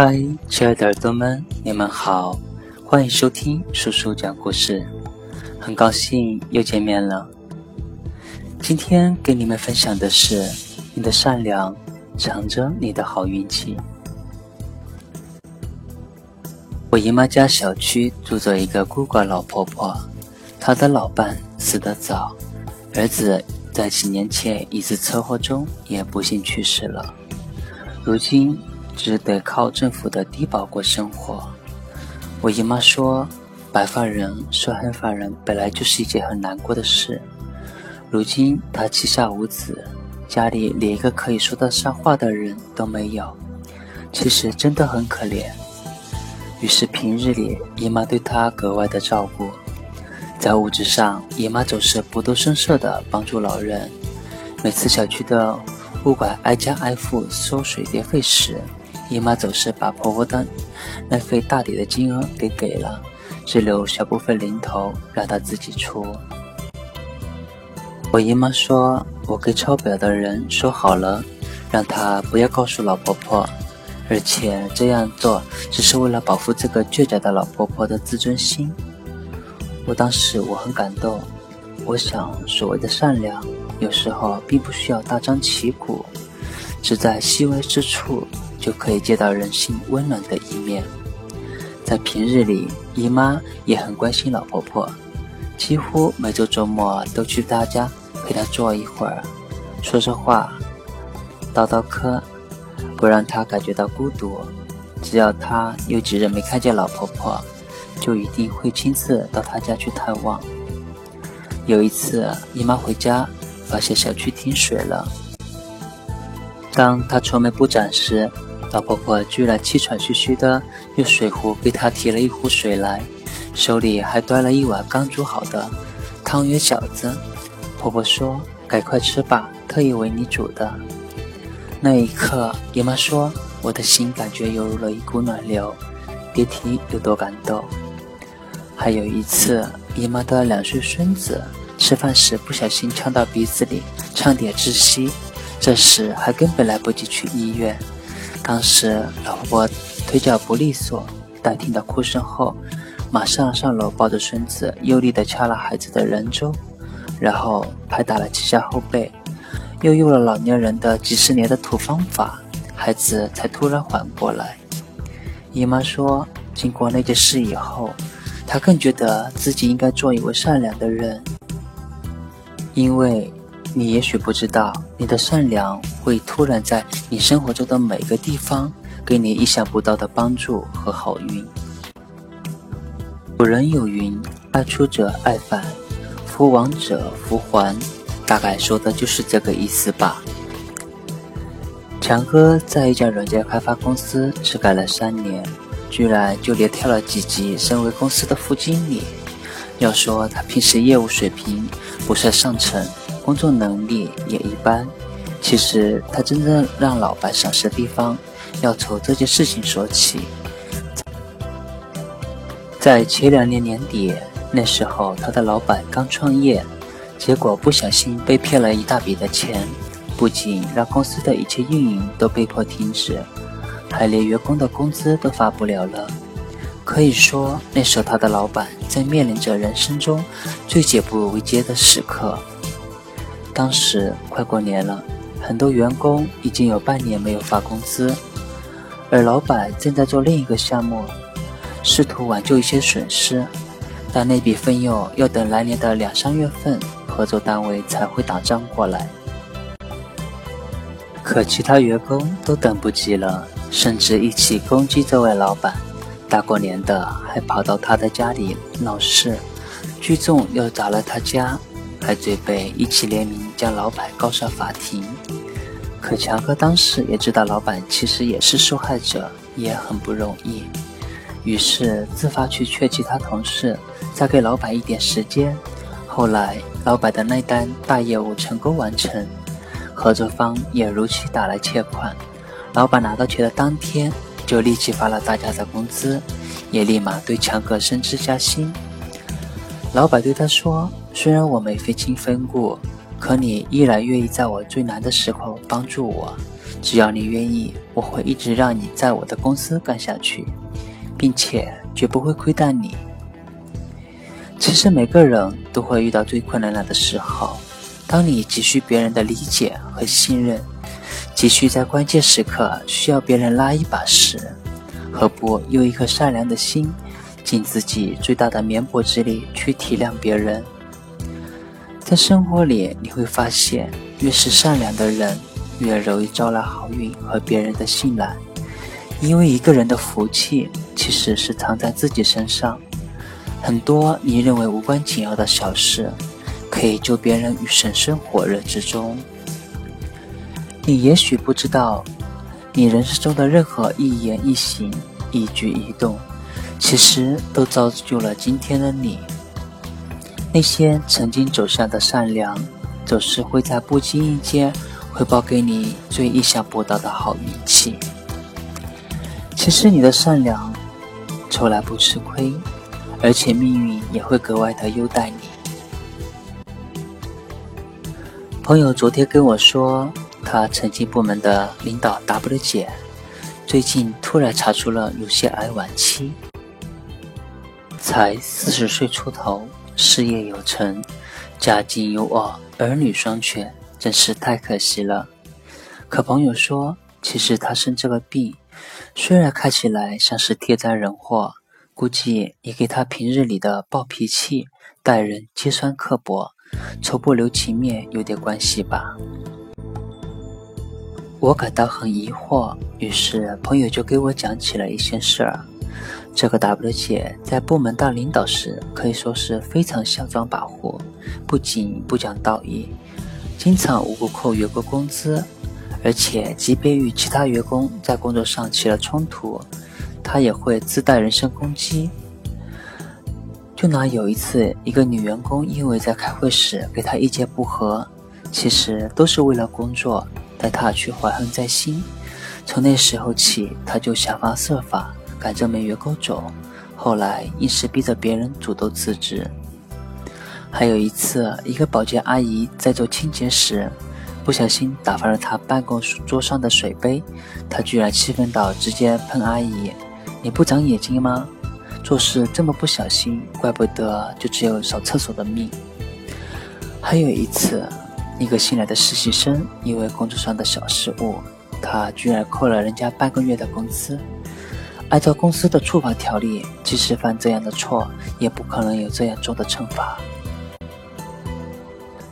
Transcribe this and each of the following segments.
嗨，亲爱的耳朵们，你们好，欢迎收听叔叔讲故事。很高兴又见面了。今天给你们分享的是：你的善良藏着你的好运气。我姨妈家小区住着一个孤寡老婆婆，她的老伴死得早，儿子在几年前一次车祸中也不幸去世了，如今。只得靠政府的低保过生活。我姨妈说，白发人说黑发人本来就是一件很难过的事。如今她膝下无子，家里连一个可以说得上话的人都没有，其实真的很可怜。于是平日里，姨妈对她格外的照顾。在物质上，姨妈总是不动声色地帮助老人。每次小区的物管挨家挨户收水电费时，姨妈总是把婆婆的那份大抵的金额给给了，只留小部分零头让她自己出。我姨妈说：“我给抄表的人说好了，让他不要告诉老婆婆，而且这样做只是为了保护这个倔强的老婆婆的自尊心。”我当时我很感动，我想所谓的善良，有时候并不需要大张旗鼓，只在细微之处。就可以见到人性温暖的一面。在平日里，姨妈也很关心老婆婆，几乎每周周末都去她家陪她坐一会儿，说说话，唠唠嗑，不让她感觉到孤独。只要她有几日没看见老婆婆，就一定会亲自到她家去探望。有一次，姨妈回家发现小区停水了，当她愁眉不展时，老婆婆居然气喘吁吁的用水壶给她提了一壶水来，手里还端了一碗刚煮好的汤圆饺子。婆婆说：“赶快吃吧，特意为你煮的。”那一刻，姨妈说：“我的心感觉犹如了一股暖流，别提有多感动。”还有一次，姨妈的两岁孙子吃饭时不小心呛到鼻子里，差点窒息，这时还根本来不及去医院。当时老婆婆腿脚不利索，但听到哭声后，马上上楼抱着孙子，用力地掐了孩子的人中，然后拍打了几下后背，又用了老年人的几十年的土方法，孩子才突然缓过来。姨妈说，经过那件事以后，她更觉得自己应该做一位善良的人，因为。你也许不知道，你的善良会突然在你生活中的每个地方给你意想不到的帮助和好运。古人有云：“爱出者爱返，福往者福还。”大概说的就是这个意思吧。强哥在一家软件开发公司只干了三年，居然就连跳了几级，升为公司的副经理。要说他平时业务水平不算上乘。工作能力也一般，其实他真正让老板赏识的地方，要从这件事情说起。在前两年年底，那时候他的老板刚创业，结果不小心被骗了一大笔的钱，不仅让公司的一切运营都被迫停止，还连员工的工资都发不了了。可以说，那时候他的老板在面临着人生中最解不为艰的时刻。当时快过年了，很多员工已经有半年没有发工资，而老板正在做另一个项目，试图挽救一些损失，但那笔费用要等来年的两三月份，合作单位才会打账过来。可其他员工都等不及了，甚至一起攻击这位老板，大过年的还跑到他的家里闹事，聚众又砸了他家。还准备一起联名将老板告上法庭，可强哥当时也知道老板其实也是受害者，也很不容易，于是自发去劝其他同事再给老板一点时间。后来老板的那单大业务成功完成，合作方也如期打来欠款，老板拿到钱的当天就立即发了大家的工资，也立马对强哥升职加薪。老板对他说。虽然我没非亲非故，可你依然愿意在我最难的时候帮助我，只要你愿意，我会一直让你在我的公司干下去，并且绝不会亏待你。其实每个人都会遇到最困难的时候，当你急需别人的理解和信任，急需在关键时刻需要别人拉一把时，何不用一颗善良的心，尽自己最大的绵薄之力去体谅别人？在生活里，你会发现，越是善良的人，越容易招来好运和别人的信赖。因为一个人的福气，其实是藏在自己身上。很多你认为无关紧要的小事，可以救别人于水深火热之中。你也许不知道，你人生中的任何一言一行、一举一动，其实都造就了今天的你。那些曾经走向的善良，总是会在不经意间回报给你最意想不到的好运气。其实你的善良，从来不吃亏，而且命运也会格外的优待你。朋友昨天跟我说，他曾经部门的领导 W 姐，最近突然查出了乳腺癌晚期，才四十岁出头。事业有成，家境优渥，儿女双全，真是太可惜了。可朋友说，其实他生这个病，虽然看起来像是天灾人祸，估计也跟他平日里的暴脾气、待人尖酸刻薄、从不留情面有点关系吧。我感到很疑惑，于是朋友就给我讲起了一些事儿。这个 W 姐在部门当领导时，可以说是非常嚣张跋扈，不仅不讲道义，经常无故扣员工工资，而且即便与其他员工在工作上起了冲突，她也会自带人身攻击。就拿有一次，一个女员工因为在开会时给她意见不合，其实都是为了工作，但她却怀恨在心。从那时候起，她就想方设法。赶着没员工走，后来硬是逼着别人主动辞职。还有一次，一个保洁阿姨在做清洁时，不小心打翻了她办公桌上的水杯，她居然气愤到直接喷阿姨：“你不长眼睛吗？做事这么不小心，怪不得就只有扫厕所的命。”还有一次，一个新来的实习生因为工作上的小失误，他居然扣了人家半个月的工资。按照公司的处罚条例，即使犯这样的错，也不可能有这样重的惩罚。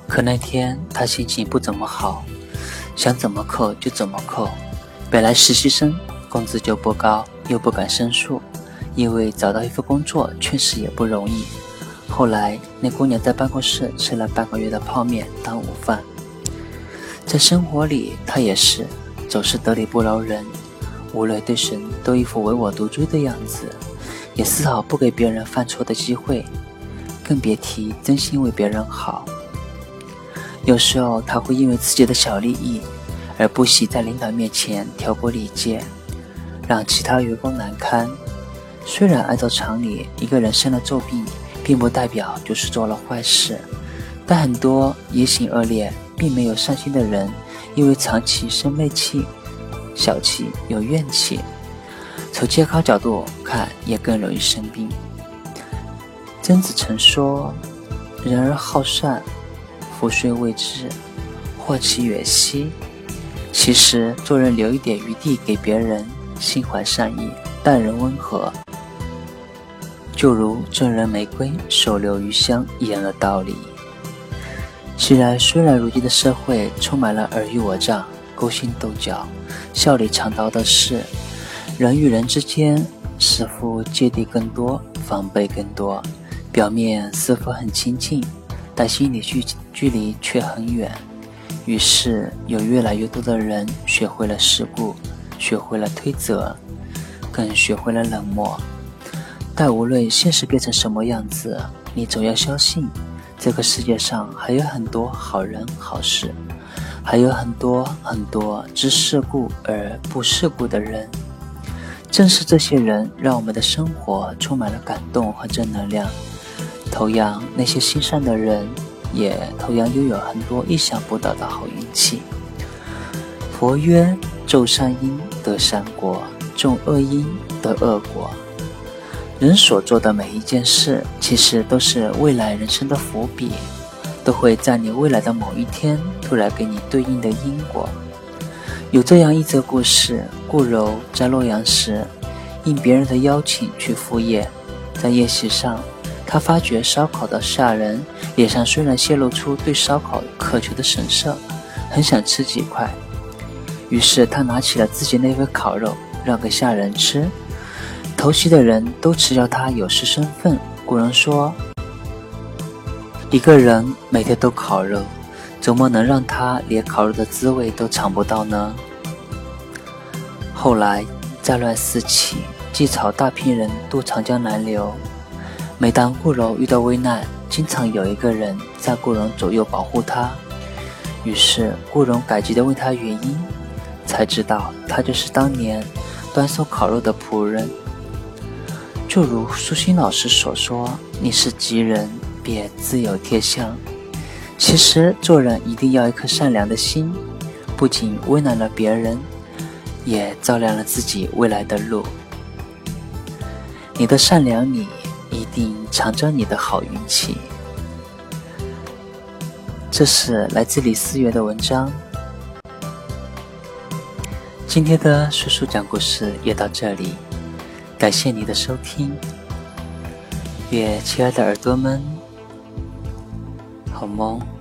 可那天他心情不怎么好，想怎么扣就怎么扣。本来实习生工资就不高，又不敢申诉，因为找到一份工作确实也不容易。后来那姑娘在办公室吃了半个月的泡面当午饭。在生活里，他也是总是得理不饶人。无论对谁都一副唯我独尊的样子，也丝毫不给别人犯错的机会，更别提真心为别人好。有时候他会因为自己的小利益，而不惜在领导面前挑拨离间，让其他员工难堪。虽然按照常理，一个人生了重病，并不代表就是做了坏事，但很多言行恶劣、并没有善心的人，因为长期生闷气。小气有怨气，从健康角度看，也更容易生病。曾子曾说：“人而好善，福虽未至，祸其远兮。”其实，做人留一点余地给别人，心怀善意，待人温和，就如赠人玫瑰，手留余香一样的道理。虽然，虽然如今的社会充满了尔虞我诈。勾心斗角、笑里藏刀的事，人与人之间似乎芥蒂更多、防备更多。表面似乎很亲近，但心里距距离却很远。于是，有越来越多的人学会了世故，学会了推责，更学会了冷漠。但无论现实变成什么样子，你总要相信，这个世界上还有很多好人好事。还有很多很多知世故而不世故的人，正是这些人让我们的生活充满了感动和正能量。同样，那些心善的人也同样拥有很多意想不到的好运气。佛曰：“种善因得善果，种恶因得恶果。人所做的每一件事，其实都是未来人生的伏笔，都会在你未来的某一天突然给你对应的因果。有这样一则故事：顾柔在洛阳时，应别人的邀请去赴宴，在宴席上，他发觉烧烤的下人脸上虽然泄露出对烧烤渴求的神色，很想吃几块，于是他拿起了自己那份烤肉，让给下人吃。投席的人都耻笑他有失身份。古人说：“一个人每天都烤肉，怎么能让他连烤肉的滋味都尝不到呢？”后来战乱四起，晋朝大批人渡长江南流。每当顾柔遇到危难，经常有一个人在顾荣左右保护他。于是顾荣感激地问他原因，才知道他就是当年端送烤肉的仆人。就如舒心老师所说：“你是吉人，便自有天相。”其实做人一定要一颗善良的心，不仅温暖了别人，也照亮了自己未来的路。你的善良里一定藏着你的好运气。这是来自李思源的文章。今天的叔叔讲故事也到这里。感谢你的收听，愿亲爱的耳朵们好梦。